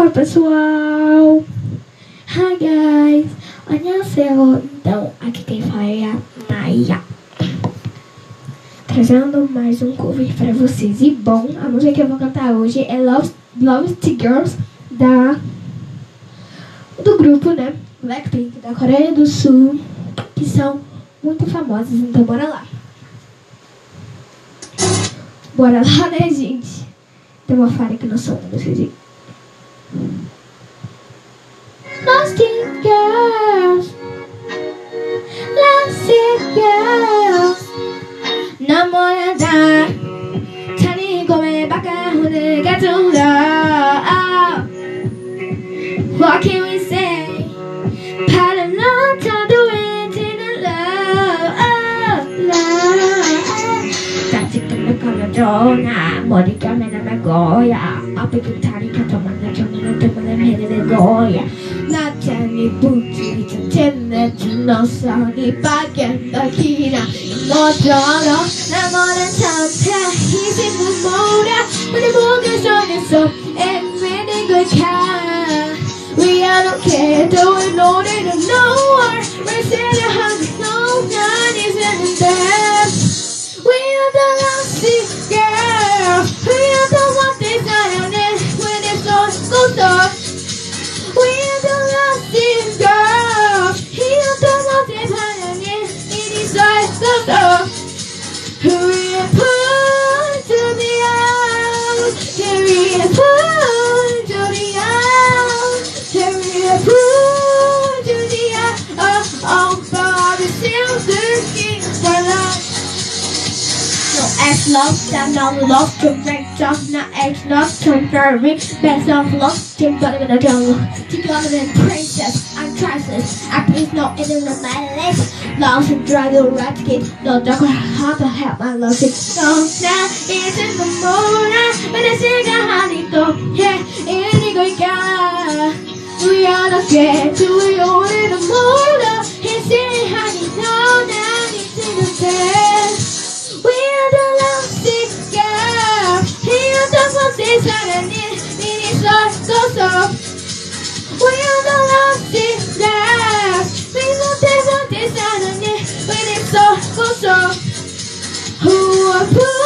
Oi pessoal! Hi guys! Annyeonghaseyo! Então, aqui quem fala é a Maia. Trazendo mais um cover pra vocês. E bom, a música que eu vou cantar hoje é Love, Love to Girls da, do grupo, né? Blackpink, da Coreia do Sul, que são muito famosas. Então, bora lá! Bora lá, né, gente? Tem uma falha aqui no som, vocês Lost in girls Lost in girls 남보다 찬이 꿈에 바깥 후대가 돌아 What can we say 파란 너타도 왠지는 love love 다시 끝내가면 좋나 머리 감에 날 거야 앞에 그 다리 켜져만 내 정말 때문에 해내는 거야 나타 czerwone, czerwone, czerwone mieli goja. Nacieli buci, ciemne czy nosa, nie bagiem do kina. Moczoro na morę czapę i zimną morę, bo nie mogę żonie. Love, stand on love to break off, not X love to very best of love, to bottom in the jungle, to go in princess, I'm priceless, I please no in the my legs, lost and drag the rat kid, no dog, how to help my love it, so now it's in the moon, but I sing a honey go, yeah, in the go, we are the get to we in the moon, so. Who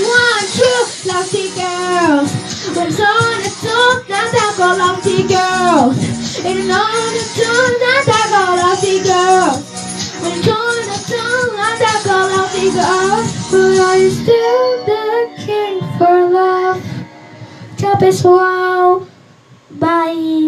One, two, lovely girls. When it's on the two, not that go lovely girls. It's on the not that go lovely girls. When it's on the two, not that go lovely girls. But are you still the king for love? Tchau, pessoal. Bye.